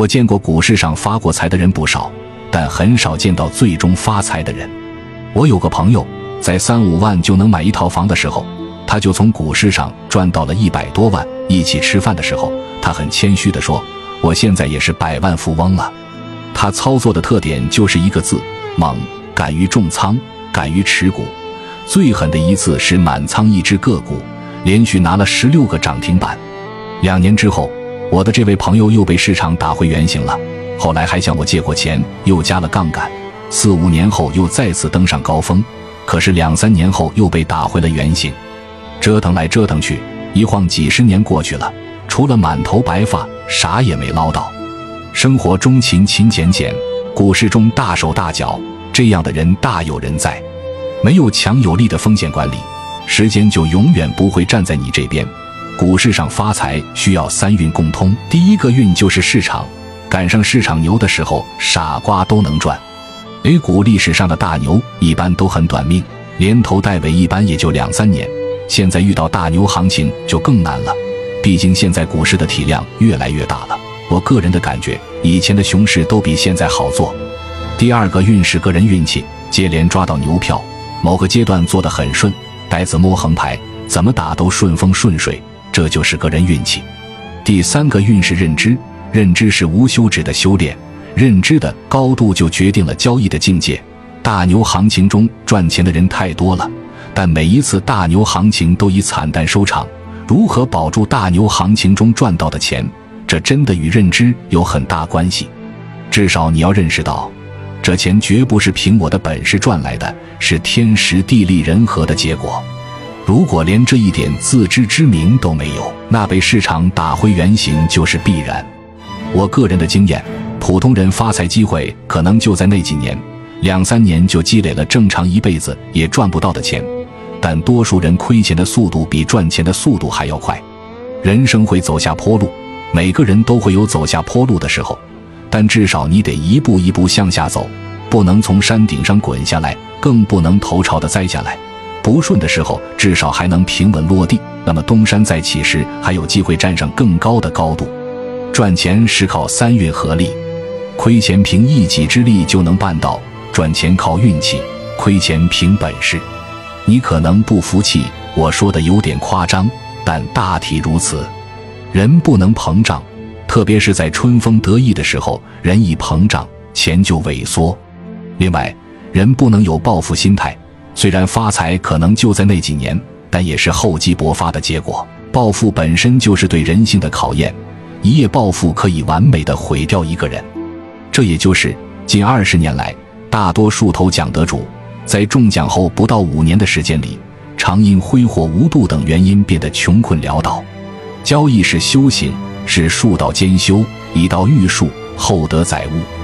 我见过股市上发过财的人不少，但很少见到最终发财的人。我有个朋友，在三五万就能买一套房的时候，他就从股市上赚到了一百多万。一起吃饭的时候，他很谦虚地说：“我现在也是百万富翁了。”他操作的特点就是一个字：猛，敢于重仓，敢于持股。最狠的一次是满仓一只个股，连续拿了十六个涨停板。两年之后，我的这位朋友又被市场打回原形了。后来还向我借过钱，又加了杠杆。四五年后又再次登上高峰，可是两三年后又被打回了原形。折腾来折腾去，一晃几十年过去了，除了满头白发，啥也没捞到。生活中勤勤俭俭，股市中大手大脚，这样的人大有人在。没有强有力的风险管理，时间就永远不会站在你这边。股市上发财需要三运共通，第一个运就是市场，赶上市场牛的时候，傻瓜都能赚。A 股历史上的大牛一般都很短命，连头带尾一般也就两三年。现在遇到大牛行情就更难了，毕竟现在股市的体量越来越大了。我个人的感觉，以前的熊市都比现在好做。第二个运是个人运气，接连抓到牛票，某个阶段做得很顺，呆子摸横排，怎么打都顺风顺水，这就是个人运气。第三个运是认知，认知是无休止的修炼。认知的高度就决定了交易的境界。大牛行情中赚钱的人太多了，但每一次大牛行情都以惨淡收场。如何保住大牛行情中赚到的钱，这真的与认知有很大关系。至少你要认识到，这钱绝不是凭我的本事赚来的，是天时地利人和的结果。如果连这一点自知之明都没有，那被市场打回原形就是必然。我个人的经验。普通人发财机会可能就在那几年，两三年就积累了正常一辈子也赚不到的钱，但多数人亏钱的速度比赚钱的速度还要快。人生会走下坡路，每个人都会有走下坡路的时候，但至少你得一步一步向下走，不能从山顶上滚下来，更不能头朝的栽下来。不顺的时候，至少还能平稳落地，那么东山再起时还有机会站上更高的高度。赚钱是靠三运合力。亏钱凭一己之力就能办到，赚钱靠运气，亏钱凭本事。你可能不服气，我说的有点夸张，但大体如此。人不能膨胀，特别是在春风得意的时候，人一膨胀，钱就萎缩。另外，人不能有报复心态。虽然发财可能就在那几年，但也是厚积薄发的结果。暴富本身就是对人性的考验，一夜暴富可以完美的毁掉一个人。这也就是近二十年来，大多数头奖得主在中奖后不到五年的时间里，常因挥霍无度等原因变得穷困潦倒。交易是修行，是术道兼修，以道育术，厚德载物。